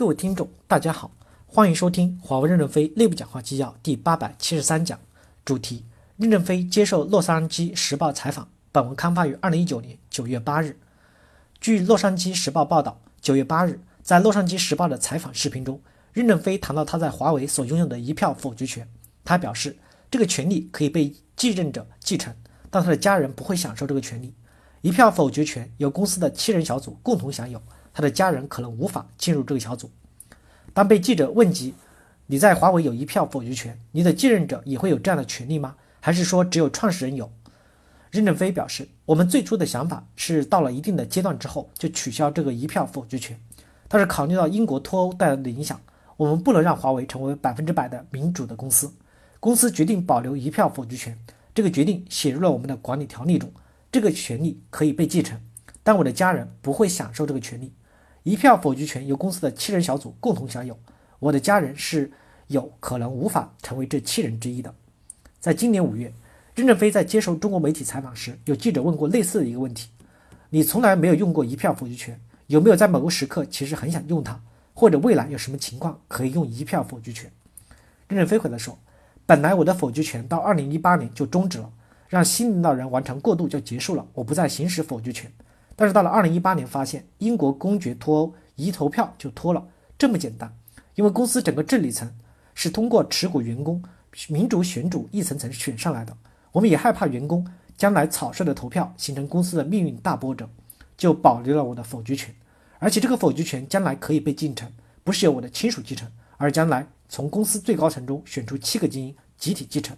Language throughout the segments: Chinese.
各位听众，大家好，欢迎收听华为任正非内部讲话纪要第八百七十三讲，主题：任正非接受洛杉矶时报采访。本文刊发于二零一九年九月八日。据洛杉矶时报报道，九月八日，在洛杉矶时报的采访视频中，任正非谈到他在华为所拥有的一票否决权。他表示，这个权利可以被继任者继承，但他的家人不会享受这个权利。一票否决权由公司的七人小组共同享有。他的家人可能无法进入这个小组。当被记者问及你在华为有一票否决权，你的继任者也会有这样的权利吗？还是说只有创始人有？任正非表示，我们最初的想法是到了一定的阶段之后就取消这个一票否决权，但是考虑到英国脱欧带来的影响，我们不能让华为成为百分之百的民主的公司。公司决定保留一票否决权，这个决定写入了我们的管理条例中，这个权利可以被继承，但我的家人不会享受这个权利。一票否决权由公司的七人小组共同享有，我的家人是有可能无法成为这七人之一的。在今年五月，任正非在接受中国媒体采访时，有记者问过类似的一个问题：你从来没有用过一票否决权，有没有在某个时刻其实很想用它，或者未来有什么情况可以用一票否决权？任正非回答说：本来我的否决权到二零一八年就终止了，让新领导人完成过渡就结束了，我不再行使否决权。但是到了二零一八年，发现英国公爵脱欧，一投票就脱了，这么简单。因为公司整个治理层是通过持股员工民主选主一层层选上来的，我们也害怕员工将来草率的投票形成公司的命运大波折，就保留了我的否决权。而且这个否决权将来可以被继承，不是由我的亲属继承，而将来从公司最高层中选出七个精英集体继承。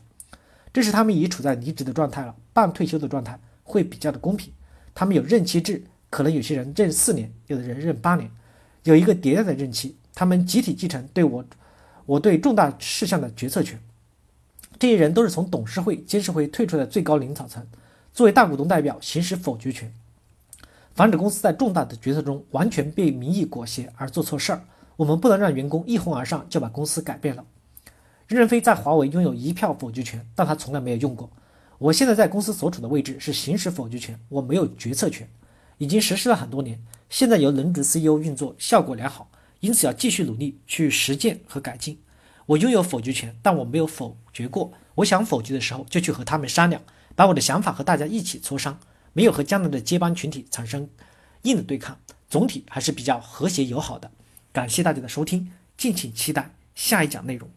这是他们已处在离职的状态了，半退休的状态会比较的公平。他们有任期制，可能有些人任四年，有的人任八年，有一个迭代的任期。他们集体继承对我，我对重大事项的决策权。这些人都是从董事会、监事会退出的最高领导层，作为大股东代表行使否决权，防止公司在重大的决策中完全被民意裹挟而做错事儿。我们不能让员工一哄而上就把公司改变了。任正非在华为拥有一票否决权，但他从来没有用过。我现在在公司所处的位置是行使否决权，我没有决策权，已经实施了很多年，现在由轮值 CEO 运作，效果良好，因此要继续努力去实践和改进。我拥有否决权，但我没有否决过。我想否决的时候，就去和他们商量，把我的想法和大家一起磋商，没有和将来的接班群体产生硬的对抗，总体还是比较和谐友好的。感谢大家的收听，敬请期待下一讲内容。